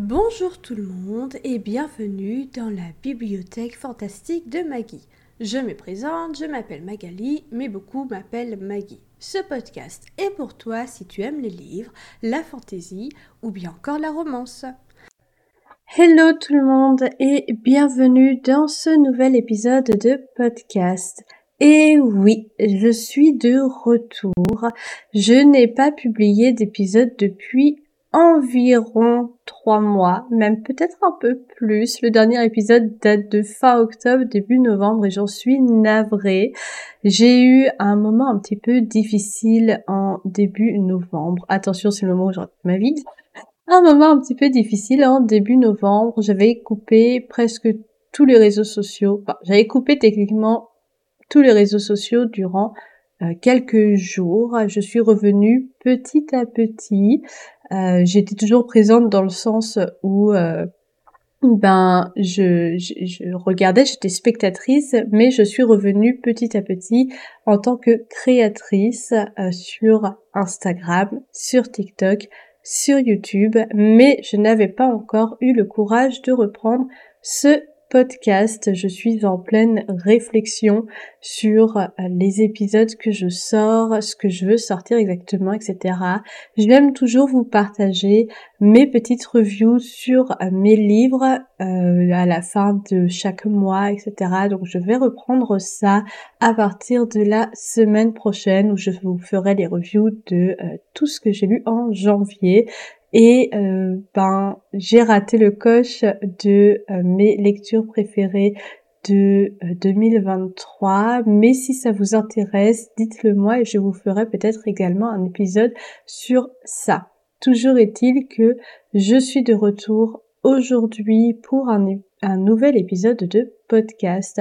Bonjour tout le monde et bienvenue dans la bibliothèque fantastique de Maggie. Je me présente, je m'appelle Magali, mais beaucoup m'appellent Maggie. Ce podcast est pour toi si tu aimes les livres, la fantaisie ou bien encore la romance. Hello tout le monde et bienvenue dans ce nouvel épisode de podcast. Et oui, je suis de retour. Je n'ai pas publié d'épisode depuis environ trois mois, même peut-être un peu plus. Le dernier épisode date de fin octobre, début novembre et j'en suis navrée. J'ai eu un moment un petit peu difficile en début novembre. Attention, c'est le moment où je ma vie. Un moment un petit peu difficile en début novembre. J'avais coupé presque tous les réseaux sociaux. J'avais coupé techniquement tous les réseaux sociaux durant euh, quelques jours. Je suis revenue petit à petit. Euh, j'étais toujours présente dans le sens où euh, ben je, je, regardais, j'étais spectatrice, mais je suis revenue petit à petit en tant que créatrice sur Instagram, sur TikTok, sur YouTube, mais je n'avais pas encore eu le courage de reprendre ce podcast. Je suis en pleine réflexion sur euh, les épisodes que je sors, ce que je veux sortir exactement, etc. J'aime toujours vous partager mes petites reviews sur euh, mes livres euh, à la fin de chaque mois, etc. Donc je vais reprendre ça à partir de la semaine prochaine où je vous ferai les reviews de tout ce que j'ai lu en janvier. Et euh, ben j'ai raté le coche de euh, mes lectures préférées de 2023. Euh, Mais si ça vous intéresse, dites-le moi et je vous ferai peut-être également un épisode sur ça. Toujours est-il que je suis de retour aujourd'hui pour un, un nouvel épisode de podcast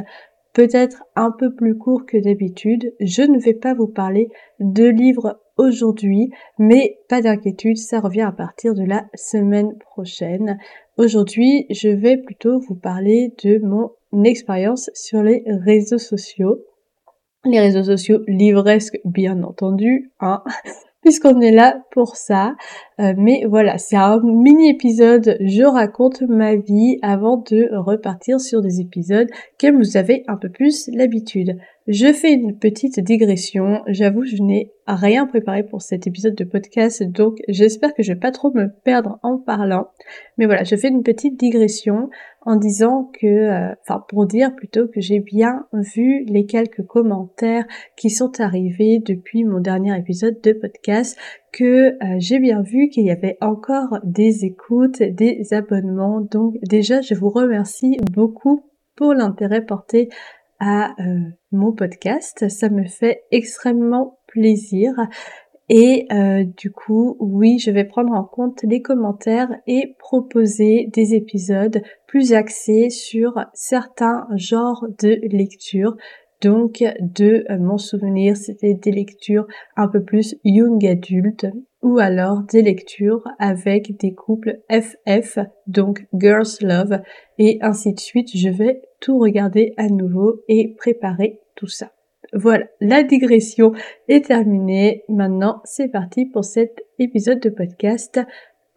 peut-être un peu plus court que d'habitude. Je ne vais pas vous parler de livres aujourd'hui, mais pas d'inquiétude, ça revient à partir de la semaine prochaine. Aujourd'hui, je vais plutôt vous parler de mon expérience sur les réseaux sociaux. Les réseaux sociaux livresques, bien entendu, hein puisqu'on est là pour ça. Euh, mais voilà, c'est un mini épisode, je raconte ma vie avant de repartir sur des épisodes que vous avez un peu plus l'habitude. Je fais une petite digression, j'avoue je n'ai rien préparé pour cet épisode de podcast donc j'espère que je vais pas trop me perdre en parlant. Mais voilà, je fais une petite digression en disant que, euh, enfin pour dire plutôt que j'ai bien vu les quelques commentaires qui sont arrivés depuis mon dernier épisode de podcast, que euh, j'ai bien vu qu'il y avait encore des écoutes, des abonnements. Donc déjà je vous remercie beaucoup pour l'intérêt porté à euh, mon podcast. Ça me fait extrêmement plaisir. Et euh, du coup, oui, je vais prendre en compte les commentaires et proposer des épisodes plus axés sur certains genres de lecture. Donc, de euh, mon souvenir, c'était des lectures un peu plus young adulte ou alors des lectures avec des couples FF, donc Girls Love, et ainsi de suite. Je vais tout regarder à nouveau et préparer tout ça. Voilà, la digression est terminée. Maintenant, c'est parti pour cet épisode de podcast.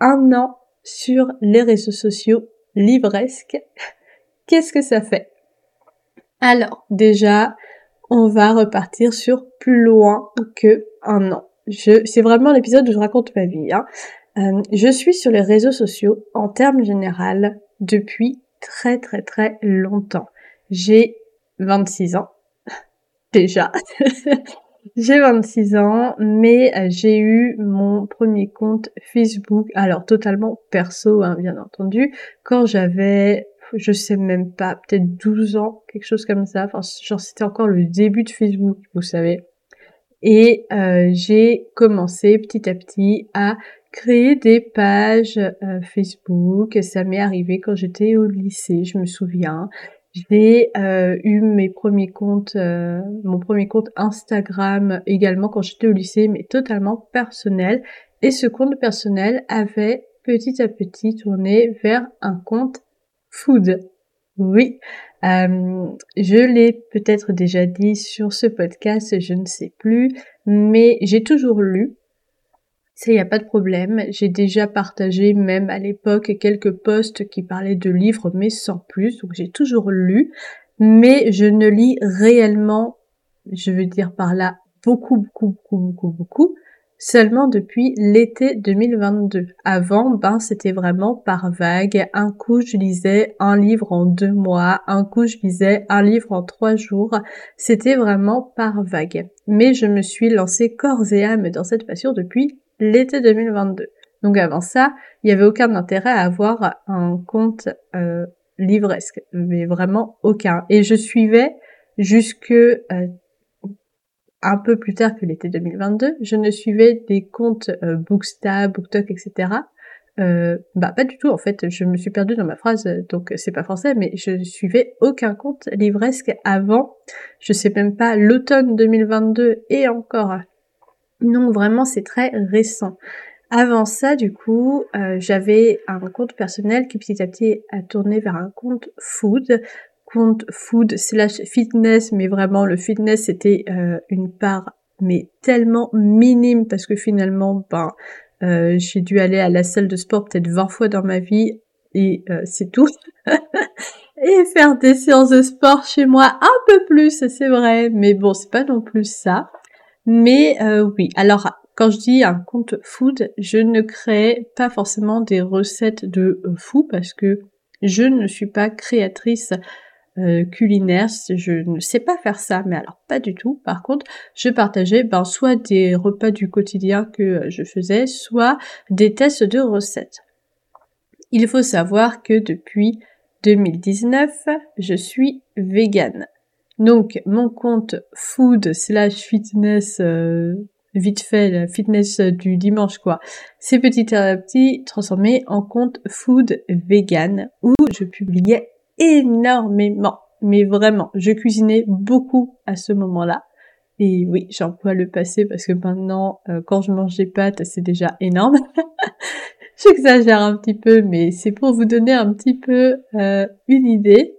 Un an sur les réseaux sociaux livresques. Qu'est-ce que ça fait? Alors, déjà, on va repartir sur plus loin que un an. C'est vraiment l'épisode où je raconte ma vie. Hein. Euh, je suis sur les réseaux sociaux en termes général depuis très très très longtemps. J'ai 26 ans déjà. j'ai 26 ans, mais euh, j'ai eu mon premier compte Facebook, alors totalement perso, hein, bien entendu, quand j'avais, je sais même pas, peut-être 12 ans, quelque chose comme ça. Enfin, genre c'était encore le début de Facebook, vous savez. Et euh, j'ai commencé petit à petit à créer des pages euh, Facebook. Ça m'est arrivé quand j'étais au lycée, je me souviens. J'ai euh, eu mes premiers comptes, euh, mon premier compte Instagram également quand j'étais au lycée, mais totalement personnel. Et ce compte personnel avait petit à petit tourné vers un compte food. Oui, euh, je l'ai peut-être déjà dit sur ce podcast, je ne sais plus, mais j'ai toujours lu Ça, y a pas de problème. J'ai déjà partagé même à l'époque quelques posts qui parlaient de livres, mais sans plus. Donc j'ai toujours lu, mais je ne lis réellement, je veux dire par là, beaucoup, beaucoup, beaucoup, beaucoup, beaucoup, seulement depuis l'été 2022. Avant, ben, c'était vraiment par vague. Un coup, je lisais un livre en deux mois. Un coup, je lisais un livre en trois jours. C'était vraiment par vague. Mais je me suis lancée corps et âme dans cette passion depuis l'été 2022. Donc avant ça, il n'y avait aucun intérêt à avoir un compte euh, livresque, mais vraiment aucun. Et je suivais jusque euh, un peu plus tard que l'été 2022, je ne suivais des comptes euh, BookTok, etc. Euh, bah pas du tout en fait, je me suis perdue dans ma phrase, donc c'est pas français, mais je suivais aucun compte livresque avant, je sais même pas l'automne 2022 et encore. Non, vraiment c'est très récent. Avant ça, du coup, euh, j'avais un compte personnel qui petit à petit a tourné vers un compte food compte food slash fitness, mais vraiment le fitness c'était euh, une part mais tellement minime parce que finalement ben euh, j'ai dû aller à la salle de sport peut-être 20 fois dans ma vie et c'est tout. et faire des séances de sport chez moi un peu plus, c'est vrai, mais bon c'est pas non plus ça. Mais oui, alors quand je dis un compte food, je ne crée pas forcément des recettes de fou parce que je ne suis pas créatrice euh, culinaire. Je ne sais pas faire ça, mais alors pas du tout. Par contre, je partageais ben, soit des repas du quotidien que je faisais, soit des tests de recettes. Il faut savoir que depuis 2019, je suis végane. Donc mon compte food slash fitness euh, vite fait, fitness du dimanche quoi, c'est petit à petit transformé en compte food vegan où je publiais énormément. Mais vraiment, je cuisinais beaucoup à ce moment-là. Et oui, j'emploie le passé parce que maintenant, euh, quand je mange des pâtes, c'est déjà énorme. J'exagère un petit peu, mais c'est pour vous donner un petit peu euh, une idée.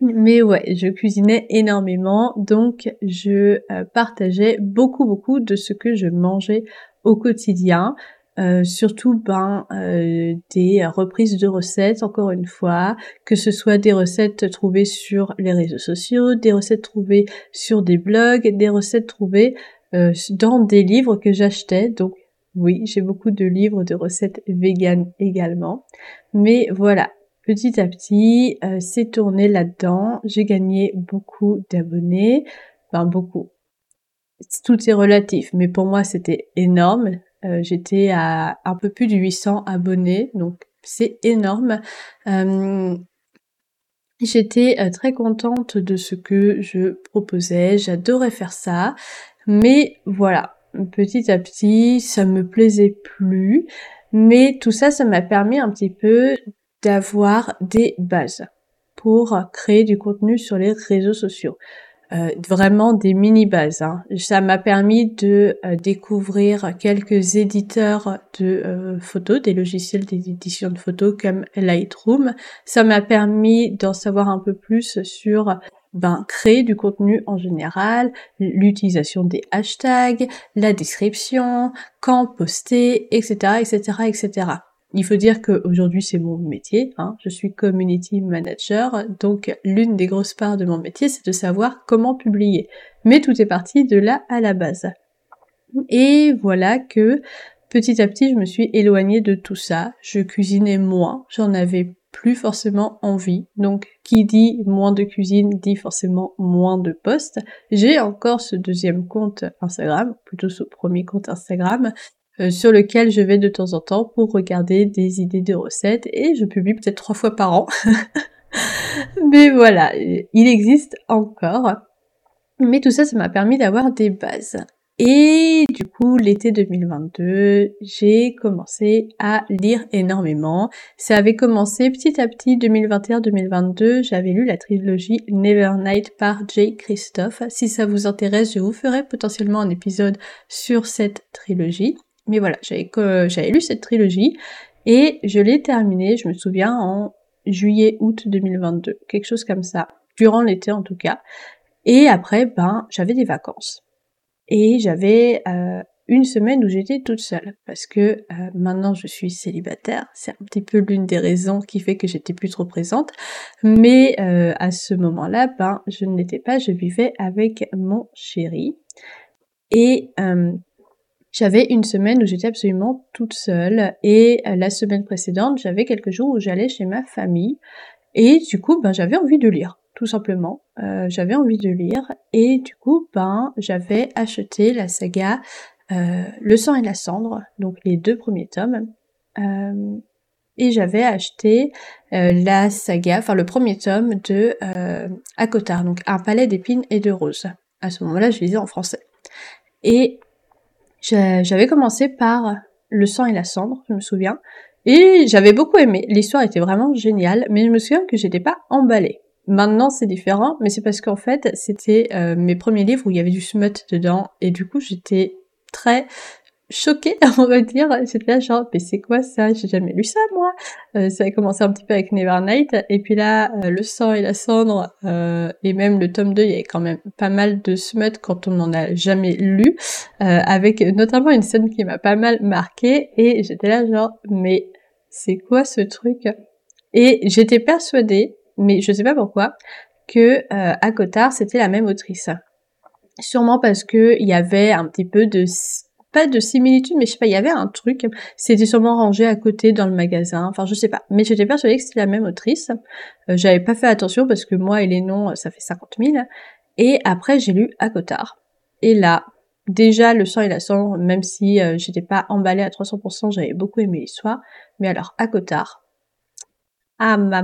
Mais ouais, je cuisinais énormément, donc je euh, partageais beaucoup beaucoup de ce que je mangeais au quotidien. Euh, surtout ben euh, des reprises de recettes encore une fois que ce soit des recettes trouvées sur les réseaux sociaux des recettes trouvées sur des blogs des recettes trouvées dans des livres que j'achetais donc oui j'ai beaucoup de livres de recettes véganes également mais voilà petit à petit c'est tourné là-dedans. J'ai gagné beaucoup d'abonnés enfin beaucoup. Tout est relatif, mais pour moi c'était énorme. Euh, j'étais à un peu plus de 800 abonnés, donc c'est énorme. Euh, j'étais euh, très contente de ce que je proposais, j'adorais faire ça, mais voilà, petit à petit, ça me plaisait plus, mais tout ça, ça m'a permis un petit peu d'avoir des bases pour créer du contenu sur les réseaux sociaux. Euh, vraiment des mini bases. Hein. Ça m'a permis de euh, découvrir quelques éditeurs de euh, photos, des logiciels d'édition de photos comme Lightroom. Ça m'a permis d'en savoir un peu plus sur ben, créer du contenu en général, l'utilisation des hashtags, la description, quand poster, etc., etc., etc. Il faut dire qu'aujourd'hui c'est mon métier, hein. je suis community manager, donc l'une des grosses parts de mon métier c'est de savoir comment publier. Mais tout est parti de là à la base. Et voilà que petit à petit je me suis éloignée de tout ça, je cuisinais moins, j'en avais plus forcément envie. Donc qui dit moins de cuisine dit forcément moins de posts. J'ai encore ce deuxième compte Instagram, plutôt ce premier compte Instagram, euh, sur lequel je vais de temps en temps pour regarder des idées de recettes et je publie peut-être trois fois par an. Mais voilà, il existe encore. Mais tout ça, ça m'a permis d'avoir des bases. Et du coup, l'été 2022, j'ai commencé à lire énormément. Ça avait commencé petit à petit 2021-2022. J'avais lu la trilogie Nevernight par Jay Christophe. Si ça vous intéresse, je vous ferai potentiellement un épisode sur cette trilogie. Mais voilà, j'avais lu cette trilogie et je l'ai terminée, je me souviens, en juillet-août 2022, quelque chose comme ça, durant l'été en tout cas. Et après, ben, j'avais des vacances. Et j'avais euh, une semaine où j'étais toute seule parce que euh, maintenant je suis célibataire. C'est un petit peu l'une des raisons qui fait que j'étais plus trop présente. Mais euh, à ce moment-là, ben je ne l'étais pas. Je vivais avec mon chéri et euh, j'avais une semaine où j'étais absolument toute seule et la semaine précédente j'avais quelques jours où j'allais chez ma famille et du coup ben j'avais envie de lire tout simplement. Euh, j'avais envie de lire et du coup, ben, j'avais acheté la saga euh, Le sang et la cendre, donc les deux premiers tomes. Euh, et j'avais acheté la saga, enfin le premier tome de Akotar, donc Un palais d'épines et de roses. À ce moment-là, je lisais en français. Et j'avais commencé par Le sang et la cendre, je me souviens. Et j'avais beaucoup aimé. L'histoire était vraiment géniale, mais je me souviens que j'étais pas emballée. Maintenant, c'est différent, mais c'est parce qu'en fait, c'était euh, mes premiers livres où il y avait du smut dedans, et du coup, j'étais très choquée, on va dire. J'étais là genre, mais c'est quoi ça? J'ai jamais lu ça, moi. Euh, ça a commencé un petit peu avec Nevernight, et puis là, euh, le sang et la cendre, et même le tome 2, il y avait quand même pas mal de smut quand on n'en a jamais lu, avec notamment une scène qui m'a pas mal marqué, et j'étais là genre, mais c'est quoi ce truc? Et j'étais persuadée mais je sais pas pourquoi, que euh, à Cotard, c'était la même autrice. Sûrement parce que il y avait un petit peu de pas de similitude, mais je sais pas, il y avait un truc, c'était sûrement rangé à côté dans le magasin, enfin je sais pas, mais j'étais persuadée que c'était la même autrice. Euh, J'avais pas fait attention parce que moi et les noms, ça fait 50 000. Et après j'ai lu à Cotard. Et là, déjà le sang et la cendre, même si euh, j'étais pas emballée à 300%, j'avais beaucoup aimé l'histoire. Mais alors à Cotard, ah, ma,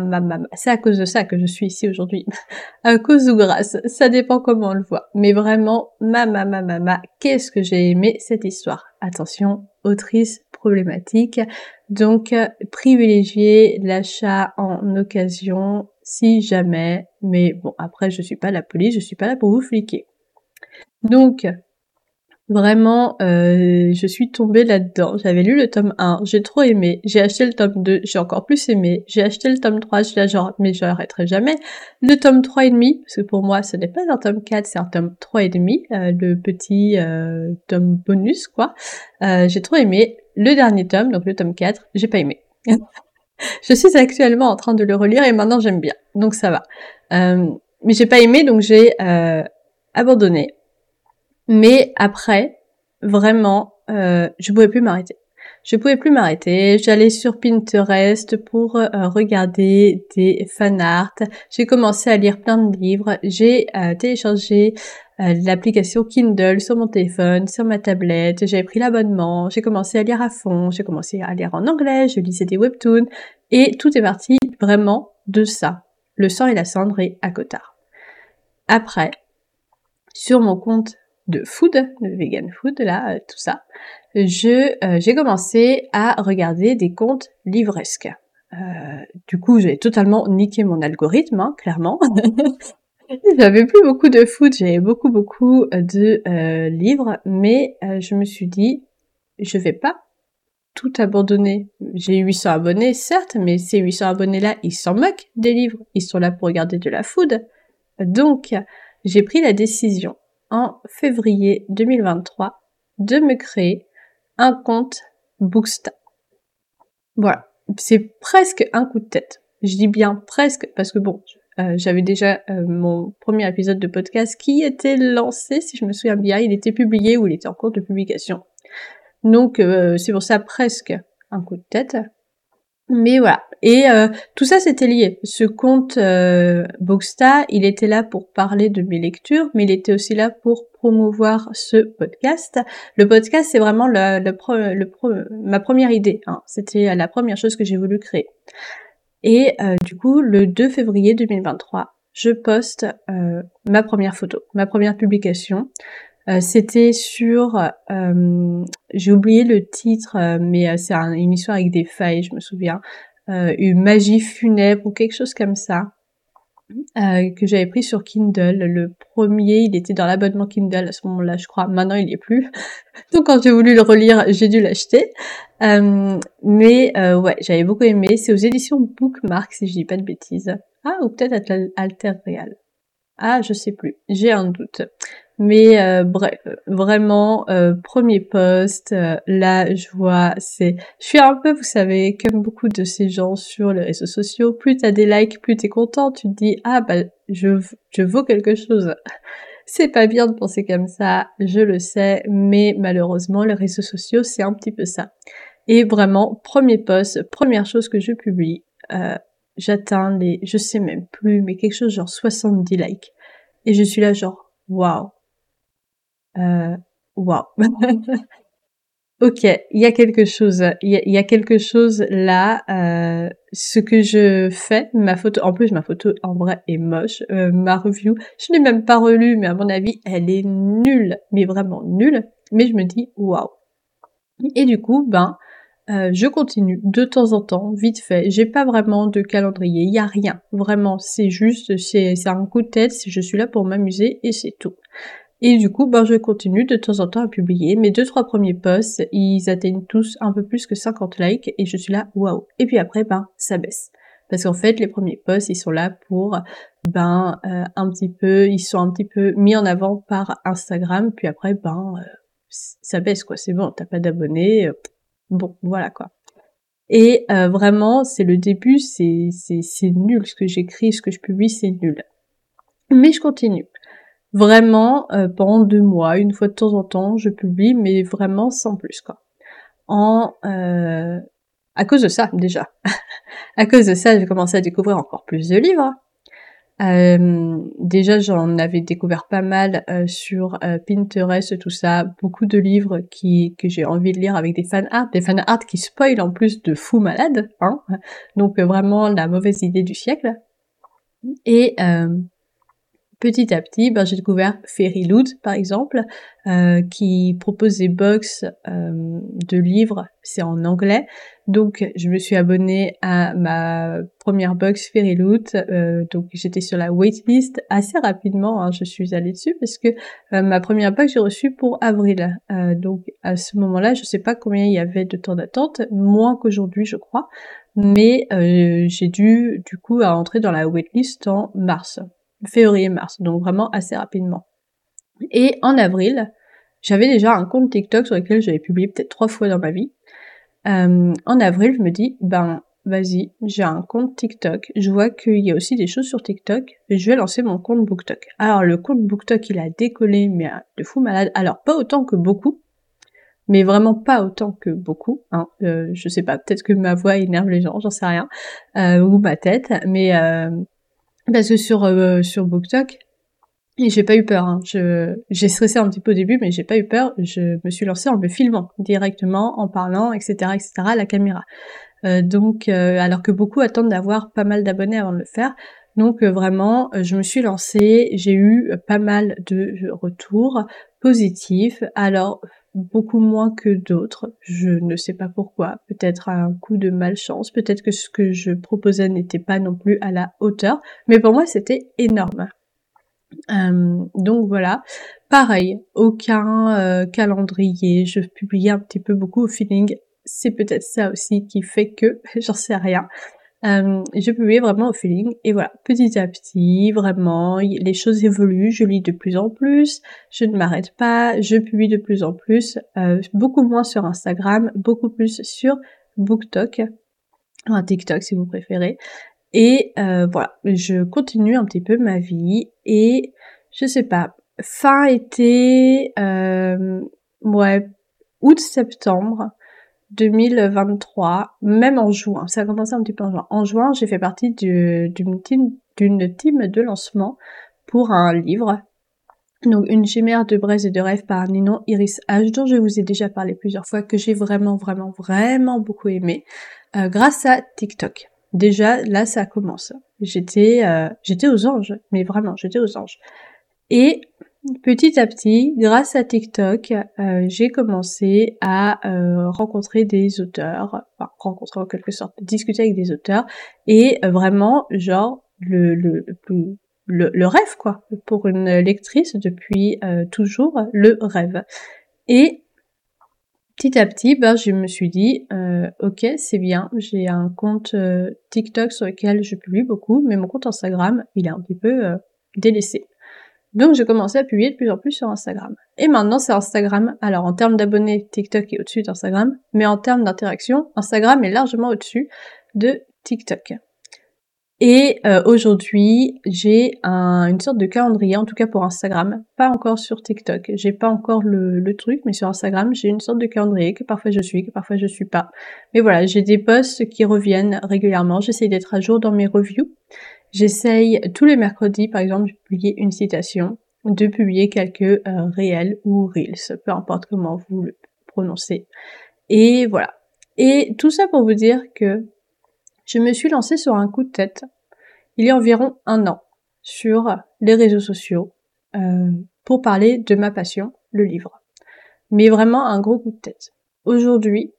c'est à cause de ça que je suis ici aujourd'hui. à cause ou grâce, ça dépend comment on le voit. Mais vraiment, ma, ma, ma, qu'est-ce que j'ai aimé cette histoire? Attention, autrice problématique. Donc, privilégier l'achat en occasion si jamais. Mais bon, après, je suis pas la police, je suis pas là pour vous fliquer. Donc, Vraiment, euh, je suis tombée là-dedans. J'avais lu le tome 1, j'ai trop aimé. J'ai acheté le tome 2, j'ai encore plus aimé. J'ai acheté le tome 3, je genre, mais j'arrêterai jamais. Le tome 3 et demi, parce que pour moi, ce n'est pas un tome 4, c'est un tome 3 et demi, euh, le petit euh, tome bonus, quoi. j'ai trop aimé. Le dernier tome, donc le tome 4, j'ai pas aimé. je suis actuellement en train de le relire et maintenant j'aime bien, donc ça va. mais j'ai pas aimé, donc j'ai abandonné. Mais après, vraiment, euh, je pouvais plus m'arrêter. Je pouvais plus m'arrêter. J'allais sur Pinterest pour euh, regarder des fan art. J'ai commencé à lire plein de livres. J'ai euh, téléchargé euh, l'application Kindle sur mon téléphone, sur ma tablette. J'ai pris l'abonnement. J'ai commencé à lire à fond. J'ai commencé à lire en anglais. Je lisais des webtoons et tout est parti vraiment de ça. Le sang et la cendre et à Cotard. Après, sur mon compte de food, de vegan food, là, euh, tout ça, je euh, j'ai commencé à regarder des comptes livresques. Euh, du coup, j'ai totalement niqué mon algorithme, hein, clairement. j'avais plus beaucoup de food, j'avais beaucoup beaucoup de livres, mais je me suis dit, je vais pas tout abandonner. J'ai 800 abonnés, certes, mais ces 800 abonnés-là, ils s'en moquent des livres. Ils sont là pour regarder de la food. Donc, j'ai pris la décision en février 2023 de me créer un compte Booksta. Voilà, c'est presque un coup de tête. Je dis bien presque parce que bon, euh, j'avais déjà euh, mon premier épisode de podcast qui était lancé, si je me souviens bien, il était publié ou il était en cours de publication. Donc euh, c'est pour ça presque un coup de tête. Mais voilà. Et euh, tout ça, c'était lié. Ce compte euh, Booksta, il était là pour parler de mes lectures, mais il était aussi là pour promouvoir ce podcast. Le podcast, c'est vraiment ma première idée. Hein. C'était la première chose que j'ai voulu créer. Et euh, du coup, le 2 février 2023, je poste euh, ma première photo, ma première publication. Euh, c'était sur, euh, j'ai oublié le titre, euh, mais c'est une histoire avec des failles, je me souviens, une magie funèbre ou quelque chose comme ça. que j'avais pris sur Kindle. Le premier, il était dans l'abonnement Kindle à ce moment-là, je crois. Maintenant, il n'y est plus. Donc, quand j'ai voulu le relire, j'ai dû l'acheter. mais ouais, j'avais beaucoup aimé. C'est aux éditions Bookmark, si je dis pas de bêtises. Ah, ou peut-être Alter Real. Ah, je sais plus. J'ai un doute. Mais euh, bref, vraiment, euh, premier post, euh, là je vois, c'est... Je suis un peu, vous savez, comme beaucoup de ces gens sur les réseaux sociaux, plus t'as des likes, plus t'es content, tu te dis, ah bah je, je vaux quelque chose. C'est pas bien de penser comme ça, je le sais, mais malheureusement les réseaux sociaux c'est un petit peu ça. Et vraiment, premier post, première chose que je publie, j'atteins les, je sais même plus, mais quelque chose genre 70 likes. Et je suis là genre, waouh, euh, wow. ok, il y a quelque chose, il y, a, quelque chose là. Euh, ce que je fais, ma photo, en plus ma photo en vrai est moche. Euh, ma review, je l'ai même pas relue, mais à mon avis, elle est nulle, mais vraiment nulle. Mais je me dis waouh. Et du coup, ben, euh, je continue de temps en temps, vite fait. J'ai pas vraiment de calendrier, il y a rien. Vraiment, c'est juste, c'est un coup de tête. Je suis là pour m'amuser et c'est tout. Et du coup, ben, je continue de temps en temps à publier. Mes deux, trois premiers posts, ils atteignent tous un peu plus que 50 likes et je suis là, waouh. Et puis après, ben, ça baisse. Parce qu'en fait, les premiers posts, ils sont là pour, ben, euh, un petit peu, ils sont un petit peu mis en avant par Instagram. Puis après, ben, euh, ça baisse, quoi. C'est bon, t'as pas d'abonnés. Euh, bon, voilà, quoi. Et vraiment, c'est le début, c'est, nul. Ce que j'écris, ce que je publie, c'est nul. Mais je continue. Vraiment, euh, pendant deux mois, une fois de temps en temps, je publie, mais vraiment sans plus, quoi. En, euh, à cause de ça, déjà. à cause de ça, j'ai commencé à découvrir encore plus de livres. Euh, déjà, j'en avais découvert pas mal euh, sur Pinterest, tout ça, beaucoup de livres qui que j'ai envie de lire avec des fan art, des fan art qui spoilent en plus de fous malades, hein. Donc vraiment la mauvaise idée du siècle. Et petit à petit, ben, j'ai découvert Fairyloot, par exemple, euh, qui propose des box euh, de livres, c'est en anglais. Donc, je me suis abonnée à ma première box Fairyloot. Euh, donc, j'étais sur la waitlist assez rapidement. Hein, je suis allée dessus parce que euh, ma première box j'ai reçue pour avril. Donc, à ce moment-là, je sais pas combien il y avait de temps d'attente, moins qu'aujourd'hui, je crois. Mais j'ai dû, du coup, entrer dans la waitlist en mars février-mars, donc vraiment assez rapidement. Et en avril, j'avais déjà un compte TikTok sur lequel j'avais publié peut-être trois fois dans ma vie. Euh, en avril, je me dis, ben vas-y, j'ai un compte TikTok, je vois qu'il y a aussi des choses sur TikTok, je vais lancer mon compte BookTok. Alors le compte BookTok, il a décollé, mais de fou malade. Alors pas autant que beaucoup, mais vraiment pas autant que beaucoup. Hein. Euh, je sais pas, peut-être que ma voix énerve les gens, j'en sais rien, euh, ou ma tête, mais euh, parce que sur euh, sur BookTok, et j'ai pas eu peur. Hein. Je j'ai stressé un petit peu au début, mais j'ai pas eu peur. Je me suis lancée en me filmant directement, en parlant, etc., etc. à la caméra. Euh, donc, euh, alors que beaucoup attendent d'avoir pas mal d'abonnés avant de le faire. Donc vraiment, je me suis lancée. J'ai eu pas mal de retours positifs. Alors beaucoup moins que d'autres. Je ne sais pas pourquoi. Peut-être un coup de malchance. Peut-être que ce que je proposais n'était pas non plus à la hauteur. Mais pour moi, c'était énorme. Euh, donc voilà. Pareil, aucun euh, calendrier. Je publiais un petit peu beaucoup au feeling. C'est peut-être ça aussi qui fait que, j'en sais rien. Euh, je publiais vraiment au feeling. Et voilà, petit à petit, vraiment, les choses évoluent, je lis de plus en plus, je ne m'arrête pas, je publie de plus en plus, euh, beaucoup moins sur Instagram, beaucoup plus sur BookTok, un TikTok si vous préférez. Et euh, voilà, je continue un petit peu ma vie. Et je sais pas, fin été, ouais, août-septembre, 2023, même en juin, ça a commencé un petit peu en juin. En juin, j'ai fait partie d'une team, d'une team de lancement pour un livre. Donc, une chimère de braise et de rêve par Ninon Iris H, dont je vous ai déjà parlé plusieurs fois, que j'ai vraiment, vraiment, vraiment beaucoup aimé, euh, grâce à TikTok. Déjà, là, ça commence. J'étais, euh, j'étais aux anges, mais vraiment, j'étais aux anges. Et Petit à petit, grâce à TikTok, euh, j'ai commencé à euh, rencontrer des auteurs, enfin rencontrer en quelque sorte, discuter avec des auteurs, et euh, vraiment, genre, le, le, le, le, rêve, quoi, pour une lectrice depuis toujours, le rêve. Et petit à petit, ben, je me suis dit, ok, c'est bien, j'ai un compte TikTok sur lequel je publie beaucoup, mais mon compte Instagram, il est un petit peu délaissé. Donc j'ai commencé à publier de plus en plus sur Instagram. Et maintenant c'est Instagram. Alors en termes d'abonnés, TikTok est au-dessus d'Instagram, mais en termes d'interaction, Instagram est largement au-dessus de TikTok. Et euh, aujourd'hui, j'ai un, une sorte de calendrier, en tout cas pour Instagram, pas encore sur TikTok. J'ai pas encore le, le, truc, mais sur Instagram, j'ai une sorte de calendrier que parfois je suis, que parfois je suis pas. Mais voilà, j'ai des posts qui reviennent régulièrement. J'essaye d'être à jour dans mes reviews. J'essaye tous les mercredis, par exemple, de publier une citation, de publier quelques euh, réels ou reels, peu importe comment vous le prononcez. Et voilà. Et tout ça pour vous dire que je me suis lancée sur un coup de tête il y a environ un an sur les réseaux sociaux euh, pour parler de ma passion, le livre. Mais vraiment un gros coup de tête. Aujourd'hui,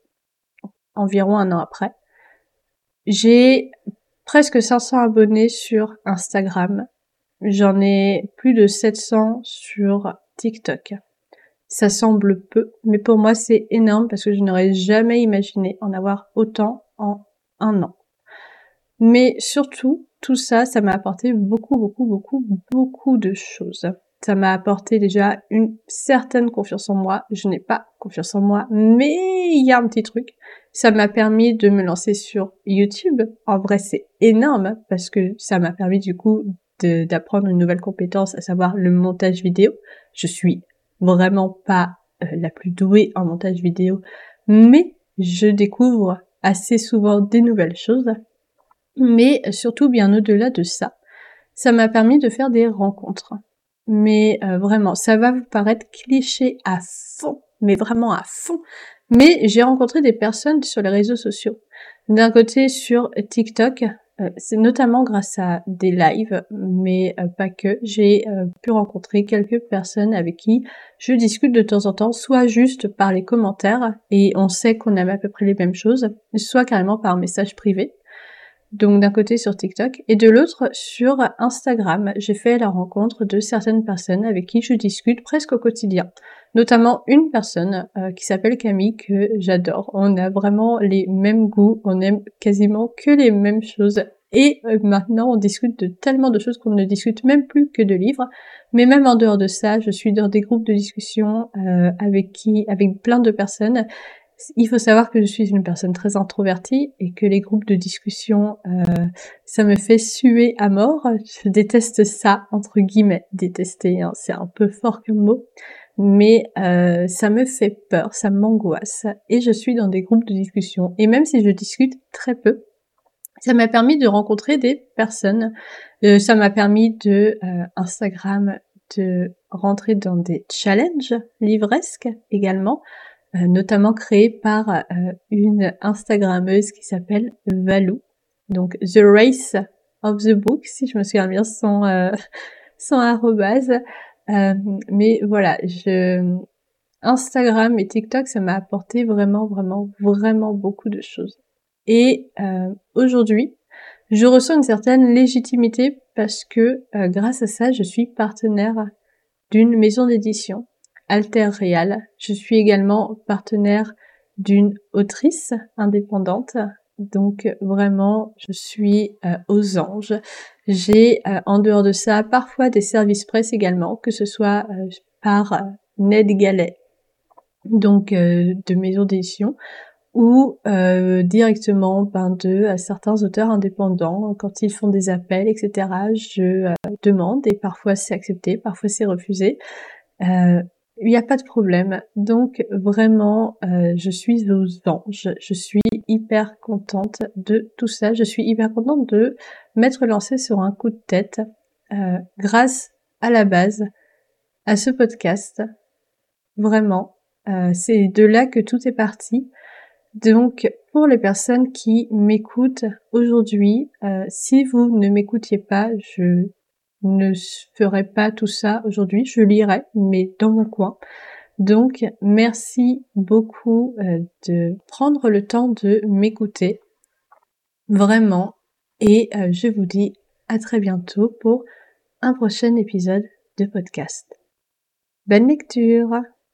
environ un an après, j'ai presque 500 abonnés sur Instagram. J'en ai plus de 700 sur TikTok. Ça semble peu, mais pour moi c'est énorme parce que je n'aurais jamais imaginé en avoir autant en un an. Mais surtout, tout ça, ça m'a apporté beaucoup, beaucoup, beaucoup, beaucoup de choses. Ça m'a apporté déjà une certaine confiance en moi. Je n'ai pas confiance en moi, mais il y a un petit truc. Ça m'a permis de me lancer sur YouTube. En vrai, c'est énorme parce que ça m'a permis du coup d'apprendre une nouvelle compétence, à savoir le montage vidéo. Je suis vraiment pas euh, la plus douée en montage vidéo, mais je découvre assez souvent des nouvelles choses. Mais surtout bien au-delà de ça, ça m'a permis de faire des rencontres. Mais euh, vraiment, ça va vous paraître cliché à fond, mais vraiment à fond. Mais j'ai rencontré des personnes sur les réseaux sociaux. D'un côté sur TikTok, euh, c'est notamment grâce à des lives, mais euh, pas que. J'ai euh, pu rencontrer quelques personnes avec qui je discute de temps en temps, soit juste par les commentaires, et on sait qu'on aime à peu près les mêmes choses, soit carrément par message privé donc d'un côté sur TikTok et de l'autre sur Instagram. J'ai fait la rencontre de certaines personnes avec qui je discute presque au quotidien, notamment une personne euh, qui s'appelle Camille que j'adore. On a vraiment les mêmes goûts, on aime quasiment que les mêmes choses. Et euh, maintenant, on discute de tellement de choses qu'on ne discute même plus que de livres. Mais même en dehors de ça, je suis dans des groupes de discussion euh, avec qui, avec plein de personnes il faut savoir que je suis une personne très introvertie et que les groupes de discussion, euh, ça me fait suer à mort. Je déteste ça, entre guillemets, détester, hein, c'est un peu fort comme mot, mais euh, ça me fait peur, ça m'angoisse et je suis dans des groupes de discussion. Et même si je discute très peu, ça m'a permis de rencontrer des personnes, euh, ça m'a permis de Instagram de rentrer dans des challenges livresques également. Euh, notamment créé par euh, une Instagrammeuse qui s'appelle Valou. Donc The Race of the Book, si je me souviens bien son euh, arrobase. mais voilà, je Instagram et TikTok, ça m'a apporté vraiment, vraiment, vraiment beaucoup de choses. Et aujourd'hui, je ressens une certaine légitimité parce que grâce à ça, je suis partenaire d'une maison d'édition Alter Real. Je suis également partenaire d'une autrice indépendante. Donc vraiment, je suis euh, aux anges. J'ai euh, en dehors de ça parfois des services presse également, que ce soit euh, par Ned Gallet, donc de maison d'édition, ou directement ben, de certains auteurs indépendants quand ils font des appels, etc. Je demande et parfois c'est accepté, parfois c'est refusé. Il n'y a pas de problème. Donc vraiment, euh, je suis aux anges. Je suis hyper contente de tout ça. Je suis hyper contente de m'être lancée sur un coup de tête euh, grâce à la base à ce podcast. Vraiment, euh, c'est de là que tout est parti. Donc pour les personnes qui m'écoutent aujourd'hui, si vous ne m'écoutiez pas, je ne ferai pas tout ça aujourd'hui, je lirai, mais dans mon coin. Donc, merci beaucoup euh, de prendre le temps de m'écouter, vraiment, et euh, je vous dis à très bientôt pour un prochain épisode de podcast. Bonne lecture